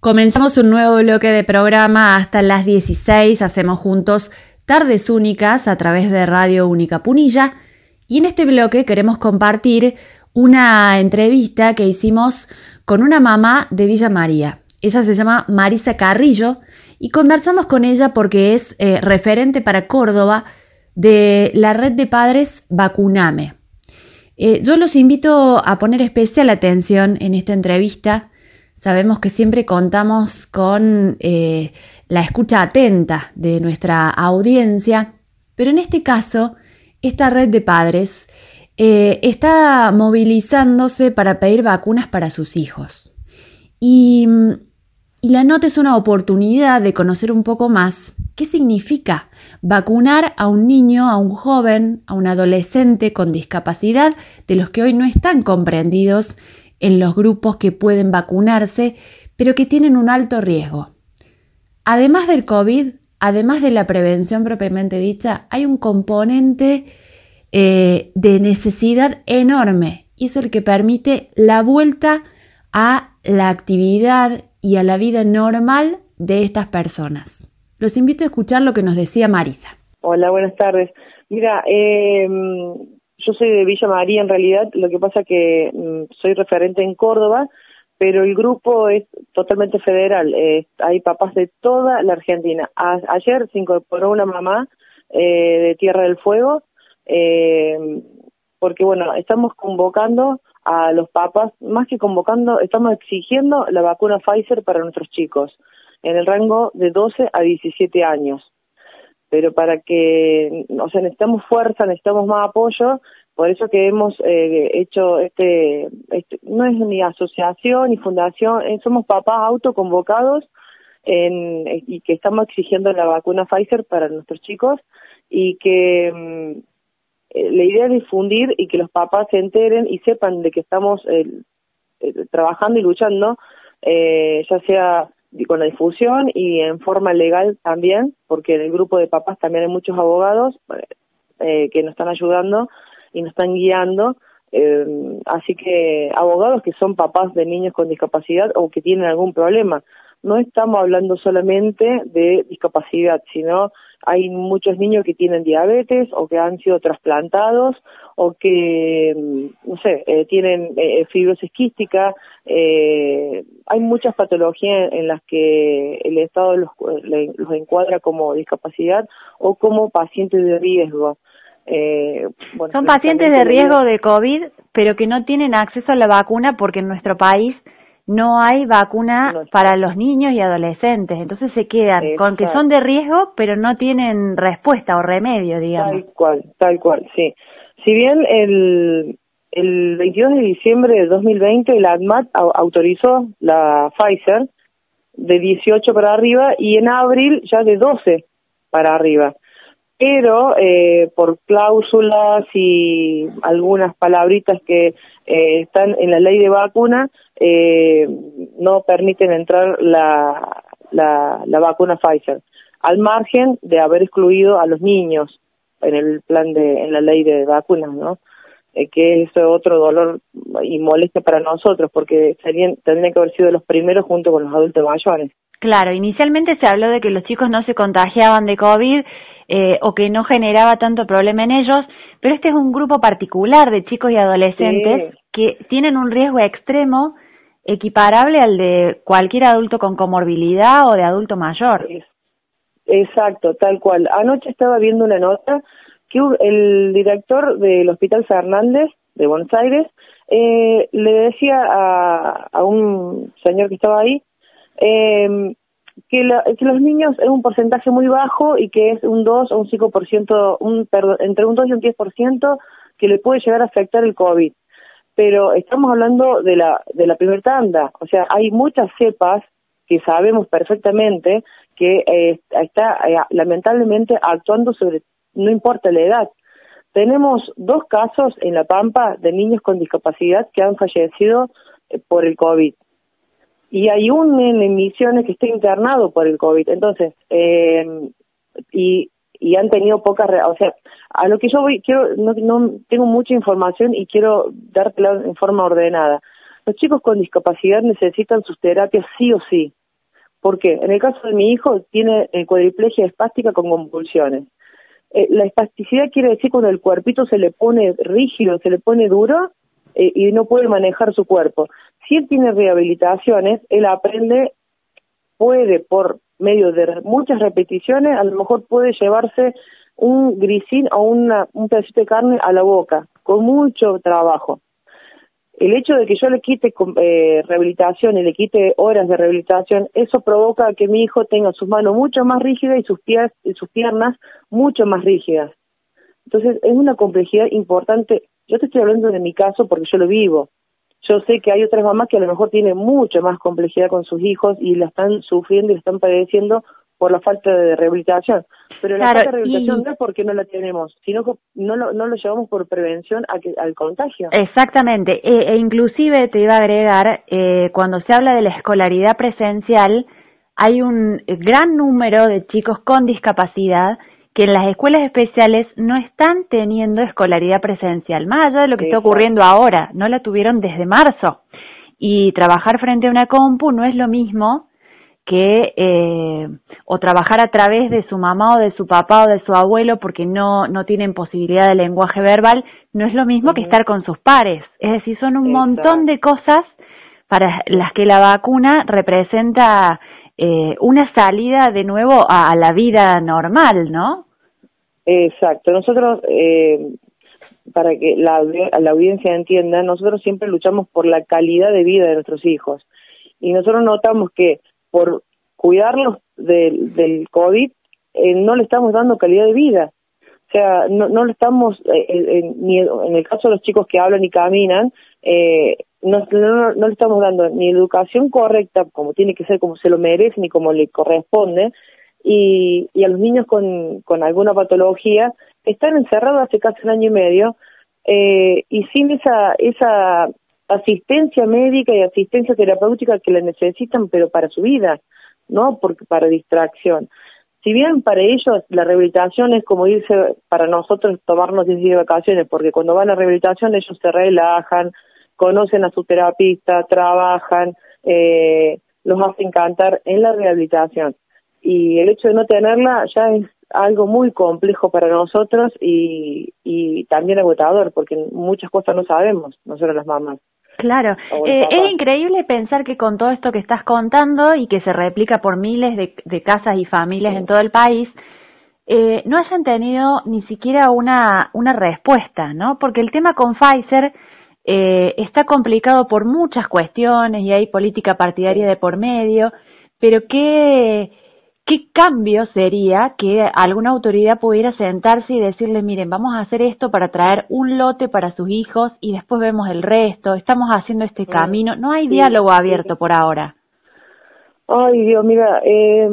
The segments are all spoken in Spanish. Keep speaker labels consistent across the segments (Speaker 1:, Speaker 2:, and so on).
Speaker 1: Comenzamos un nuevo bloque de programa hasta las 16. Hacemos juntos tardes únicas a través de Radio Única Punilla. Y en este bloque queremos compartir una entrevista que hicimos con una mamá de Villa María. Ella se llama Marisa Carrillo y conversamos con ella porque es eh, referente para Córdoba de la red de padres Vacuname. Eh, yo los invito a poner especial atención en esta entrevista Sabemos que siempre contamos con eh, la escucha atenta de nuestra audiencia, pero en este caso, esta red de padres eh, está movilizándose para pedir vacunas para sus hijos. Y, y la nota es una oportunidad de conocer un poco más qué significa vacunar a un niño, a un joven, a un adolescente con discapacidad, de los que hoy no están comprendidos en los grupos que pueden vacunarse, pero que tienen un alto riesgo. Además del COVID, además de la prevención propiamente dicha, hay un componente eh, de necesidad enorme y es el que permite la vuelta a la actividad y a la vida normal de estas personas. Los invito a escuchar lo que nos decía Marisa.
Speaker 2: Hola, buenas tardes. Mira, eh, yo soy de Villa María en realidad, lo que pasa que mm, soy referente en Córdoba, pero el grupo es totalmente federal. Hay papás de toda la Argentina. ayer se incorporó una mamá eh, de Tierra del Fuego, eh, porque bueno, estamos convocando a los papás, más que convocando, estamos exigiendo la vacuna Pfizer para nuestros chicos, en el rango de 12 a 17 años pero para que, o sea, necesitamos fuerza, necesitamos más apoyo, por eso que hemos eh, hecho este, este, no es ni asociación ni fundación, eh, somos papás autoconvocados en, y que estamos exigiendo la vacuna Pfizer para nuestros chicos y que mm, eh, la idea es difundir y que los papás se enteren y sepan de que estamos trabajando y luchando, ya sea con la difusión y en forma legal también, porque en el grupo de papás también hay muchos abogados eh, que nos están ayudando y nos están guiando. Eh, así que abogados que son papás de niños con discapacidad o que tienen algún problema. No estamos hablando solamente de discapacidad, sino hay muchos niños que tienen diabetes o que han sido trasplantados o que, no sé, eh, tienen eh, fibrosis quística. Eh, hay muchas patologías en las que el Estado los, los encuadra como discapacidad o como pacientes de riesgo.
Speaker 1: Eh, Son pacientes de riesgo de COVID, pero que no tienen acceso a la vacuna porque en nuestro país no hay vacuna para los niños y adolescentes, entonces se quedan con que son de riesgo, pero no tienen respuesta o remedio, digamos.
Speaker 2: Tal cual, tal cual, sí. Si bien el, el 22 de diciembre de 2020 la ADMAT autorizó la Pfizer de 18 para arriba y en abril ya de 12 para arriba. Pero eh, por cláusulas y algunas palabritas que eh, están en la ley de vacuna, eh, no permiten entrar la, la, la vacuna Pfizer, al margen de haber excluido a los niños en el plan de, en la ley de vacunas, ¿no? Eh, que es otro dolor y molestia para nosotros, porque serían, tendrían que haber sido los primeros junto con los adultos mayores.
Speaker 1: Claro, inicialmente se habló de que los chicos no se contagiaban de COVID eh, o que no generaba tanto problema en ellos, pero este es un grupo particular de chicos y adolescentes que tienen un riesgo extremo equiparable al de cualquier adulto con comorbilidad o de adulto mayor.
Speaker 2: Exacto, tal cual. Anoche estaba viendo una nota que el director del Hospital Fernández de Buenos Aires eh, le decía a, a, un señor que estaba ahí eh, que, que, los niños es un porcentaje muy bajo y que es un 2 o un 5%, un, perdón, entre un 2 y un 10% que le puede llegar a afectar el COVID pero estamos hablando de la, de la primera tanda, o sea, hay muchas cepas que sabemos perfectamente que eh, está eh, lamentablemente actuando sobre, no importa la edad. Tenemos dos casos en La Pampa de niños con discapacidad que han fallecido eh, por el COVID. Y hay un en Misiones que está internado por el COVID. Entonces, y y han tenido pocas, o sea, a lo que yo voy, quiero, no, no tengo mucha información y quiero dártela en forma ordenada. Los chicos con discapacidad necesitan sus terapias sí o sí, ¿Por qué? En el caso de mi hijo tiene eh, cuadriplegia espástica con convulsiones. Eh, la espasticidad quiere decir cuando el cuerpito se le pone rígido, se le pone duro eh, y no puede manejar su cuerpo. Si él tiene rehabilitaciones, él aprende, puede por medio de muchas repeticiones, a lo mejor puede llevarse un grisín o una, un pedacito de carne a la boca, con mucho trabajo el hecho de que yo le quite eh, rehabilitación y le quite horas de rehabilitación, eso provoca que mi hijo tenga sus manos mucho más rígidas y sus pies y sus piernas mucho más rígidas. Entonces es una complejidad importante. Yo te estoy hablando de mi caso porque yo lo vivo. Yo sé que hay otras mamás que a lo mejor tienen mucha más complejidad con sus hijos y la están sufriendo y la están padeciendo por la falta de rehabilitación. Pero la falta de rehabilitación no es porque no la tenemos, sino que no lo, no lo llevamos por prevención a que, al contagio.
Speaker 3: Exactamente. E, e inclusive te iba a agregar, eh, cuando se habla de la escolaridad presencial, hay un gran número de chicos con discapacidad que en las escuelas especiales no están teniendo escolaridad presencial, más allá de lo que está ocurriendo ahora, no la tuvieron desde marzo. Y trabajar frente a una compu no es lo mismo que eh, o trabajar a través de su mamá o de su papá o de su abuelo porque no, no tienen posibilidad de lenguaje verbal, no es lo mismo que estar con sus pares. Es decir, son un montón de cosas para las que la vacuna representa eh, una salida de nuevo a, la vida normal, ¿no?
Speaker 2: Exacto. Nosotros, eh, para que la, la audiencia entienda, nosotros siempre luchamos por la calidad de vida de nuestros hijos. Y nosotros notamos que por cuidarlos del, del COVID, eh, no le estamos dando calidad de vida. O sea, no, no le estamos, eh, ni en el caso de los chicos que hablan y caminan, eh, no, no, le estamos dando ni educación correcta, como tiene que ser, como se lo merece, ni como le corresponde, y, y a los niños con, con alguna patología están encerrados hace casi un año y medio, eh, y sin esa, esa asistencia médica y asistencia terapéutica que le necesitan, pero para su vida, ¿no? Porque para distracción. Si bien para ellos la rehabilitación es como irse, para nosotros tomarnos 10 días de vacaciones, porque cuando van a rehabilitación ellos se relajan, conocen a su terapista, trabajan, eh, los hacen cantar en la rehabilitación. Y el hecho de no tenerla ya es algo muy complejo para nosotros y, y también agotador, porque muchas cosas no sabemos, nosotros las mamás.
Speaker 3: Claro, eh, es increíble pensar que con todo esto que estás contando y que se replica por miles de, casas y familias en todo el país, eh, no hayan tenido ni siquiera una, una respuesta, ¿no? Porque el tema con Pfizer eh, está complicado por muchas cuestiones y hay política partidaria de por medio, pero ¿qué, ¿Qué cambio sería que alguna autoridad pudiera sentarse y decirle, miren, vamos a hacer esto para traer un lote para sus hijos y después vemos el resto, estamos haciendo este camino? No hay diálogo abierto por ahora.
Speaker 2: Ay, Dios, mira, eh,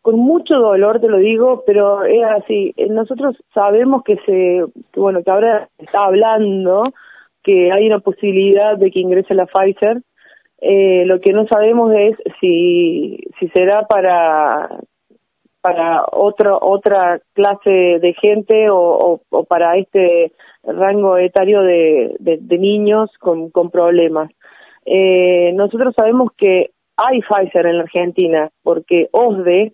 Speaker 2: con mucho dolor te lo digo, pero es así. Eh, nosotros sabemos que se, bueno, que ahora está hablando que hay una posibilidad de que ingrese la Pfizer eh, lo que no sabemos es si, será para para otro, otra clase de gente o, o, para este rango etario de, de, niños con, con problemas. Eh, nosotros sabemos que hay Pfizer en la Argentina porque OSDE,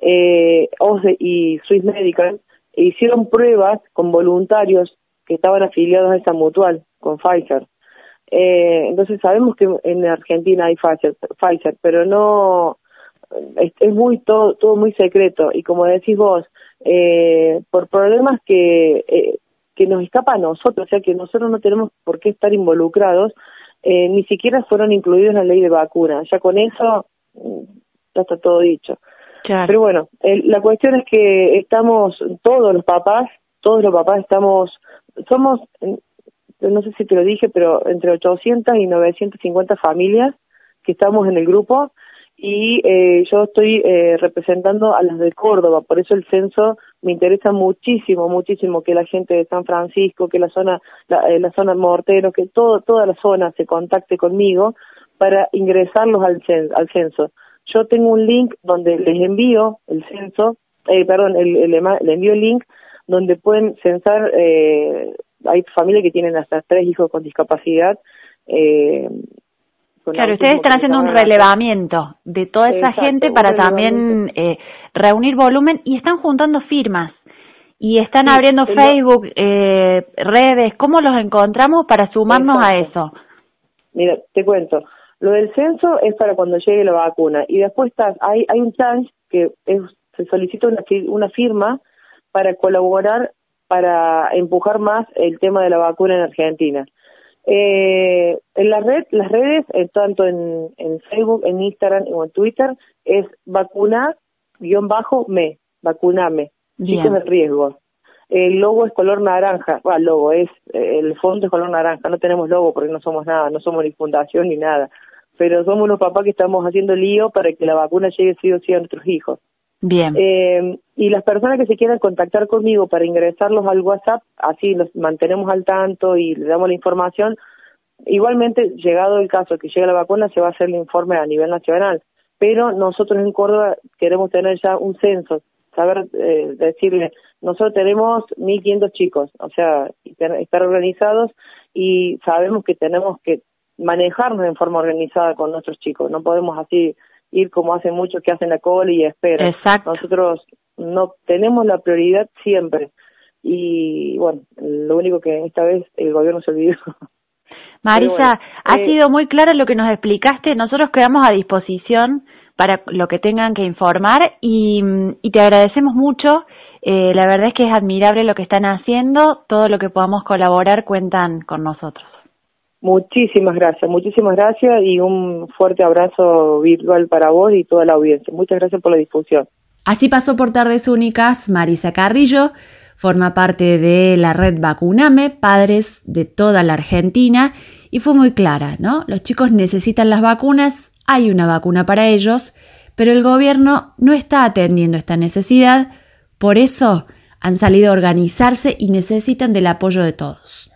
Speaker 2: eh, OSDE y Swiss Medical hicieron pruebas con voluntarios que estaban afiliados a esa mutual con Pfizer. Eh, entonces sabemos que en Argentina hay Pfizer, Pfizer pero no es, muy todo, todo muy secreto y como decís vos, eh, por problemas que eh, que nos escapa a nosotros, o sea que nosotros no tenemos por qué estar involucrados, eh, ni siquiera fueron incluidos en la ley de vacuna. Ya con eso mm, ya está todo dicho. Pero bueno, la cuestión es que estamos todos los papás, todos los papás estamos, somos no sé si te lo dije, pero entre 800 y 950 familias que estamos en el grupo y eh, yo estoy eh, representando a las de Córdoba, por eso el censo me interesa muchísimo, muchísimo que la gente de San Francisco, que la zona, la, eh, la zona Mortero, que todo, toda la zona se contacte conmigo para ingresarlos al, al censo. Yo tengo un link donde les envío el censo, eh, perdón, el, el, le envío el link donde pueden censar eh, hay familias que tienen hasta tres hijos con discapacidad, eh,
Speaker 3: claro, ustedes están haciendo un relevamiento de toda esa gente para también eh, reunir volumen y están juntando firmas y están abriendo Facebook, eh, redes. ¿Cómo los encontramos para sumarnos a eso?
Speaker 2: Mira, te cuento. Lo del censo es para cuando llegue la vacuna y después está, hay, hay un chance que se solicita una, una firma para colaborar para empujar más el tema de la vacuna en Argentina. Eh, en la red, las redes, eh, tanto en, en, Facebook, en Instagram o en Twitter, es vacunar-me, vacuname, sistema de riesgo. El logo es color naranja, bueno, el logo es, eh, el fondo es color naranja, no tenemos logo porque no somos nada, no somos ni fundación ni nada, pero somos unos papás que estamos haciendo lío para que la vacuna llegue sí o sí a nuestros hijos.
Speaker 3: Bien.
Speaker 2: Eh, y las personas que se quieran contactar conmigo para ingresarlos al WhatsApp, así los mantenemos al tanto y le damos la información. Igualmente, llegado el caso que llegue la vacuna, se va a hacer el informe a nivel nacional. Pero nosotros en Córdoba queremos tener ya un censo, saber eh, decirle, nosotros tenemos 1.500 chicos, o sea, estar organizados y sabemos que tenemos que manejarnos en forma organizada con nuestros chicos. No podemos así ir como hacen muchos que hacen la cola y esperan.
Speaker 3: Exacto.
Speaker 2: Nosotros no tenemos la prioridad siempre. Y bueno, lo único que esta vez el gobierno se olvidó.
Speaker 3: Marisa, ha eh, sido muy claro lo que nos explicaste. Nosotros quedamos a disposición para lo que tengan que informar y, y te agradecemos mucho. Eh, la verdad es que es admirable lo que están haciendo. Todo lo que podamos colaborar cuentan con nosotros.
Speaker 2: Muchísimas gracias, muchísimas gracias y un fuerte abrazo virtual para vos y toda la audiencia. Muchas gracias por la difusión.
Speaker 3: Así pasó por Tardes Únicas Marisa Carrillo, forma parte de la red Vacuname, padres de toda la Argentina, y fue muy clara, ¿no? Los chicos necesitan las vacunas, hay una vacuna para ellos, pero el gobierno no está atendiendo esta necesidad, por eso han salido a organizarse y necesitan del apoyo de todos.